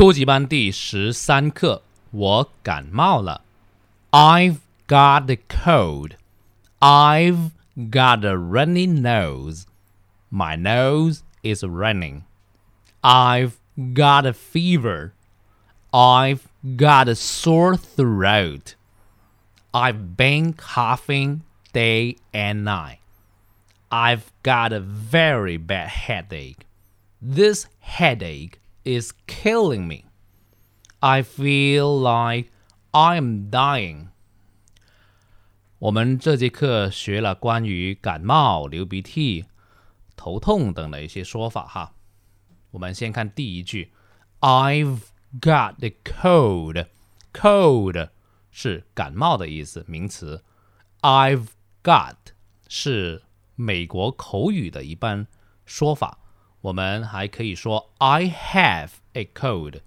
初级班第十三课，我感冒了。I've got the cold. I've got a runny nose. My nose is running. I've got a fever. I've got a sore throat. I've been coughing day and night. I've got a very bad headache. This headache is killing me. I feel like I'm dying. 我们这节课学了关于感冒、流鼻涕、头痛等的一些说法哈。我们先看第一句，I've got the cold. Cold 是感冒的意思，名词。I've got 是美国口语的一般说法。 我们还可以说 I have a cold。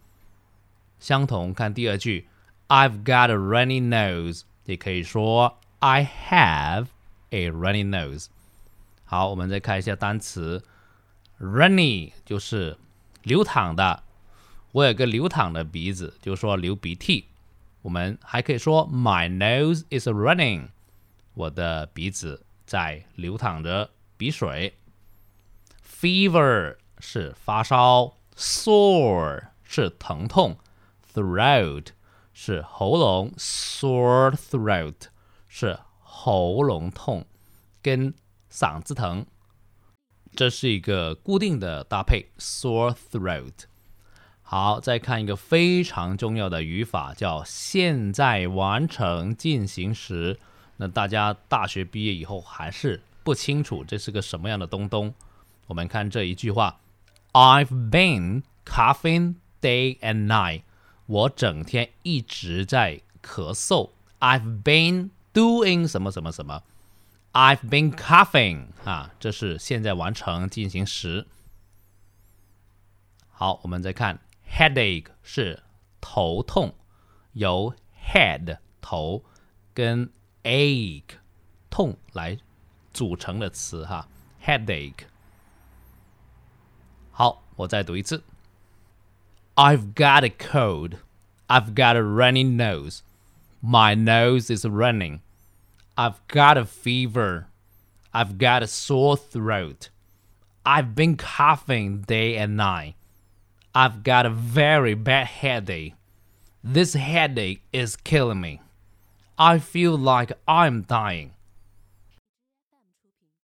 相同，看第二句，I've got a runny nose，也可以说 I have a runny nose。好，我们再看一下单词，runny 就是流淌的。我有个流淌的鼻子，就是说流鼻涕。我们还可以说 My nose is running，我的鼻子在流淌着鼻水。Fever 是发烧，sore 是疼痛，throat 是喉咙，sore throat 是喉咙痛跟嗓子疼，这是一个固定的搭配，sore throat。好，再看一个非常重要的语法，叫现在完成进行时。那大家大学毕业以后还是不清楚这是个什么样的东东。我们看这一句话：I've been coughing day and night。我整天一直在咳嗽。I've been doing 什么什么什么。I've been coughing 啊，这是现在完成进行时。好，我们再看 headache 是头痛，由 head 头跟 ache 痛来组成的词哈，headache。好，我再读一次。I've got a cold. I've got a runny nose. My nose is running. I've got a fever. I've got a sore throat. I've been coughing day and night. I've got a very bad headache. This headache is killing me. I feel like I'm dying.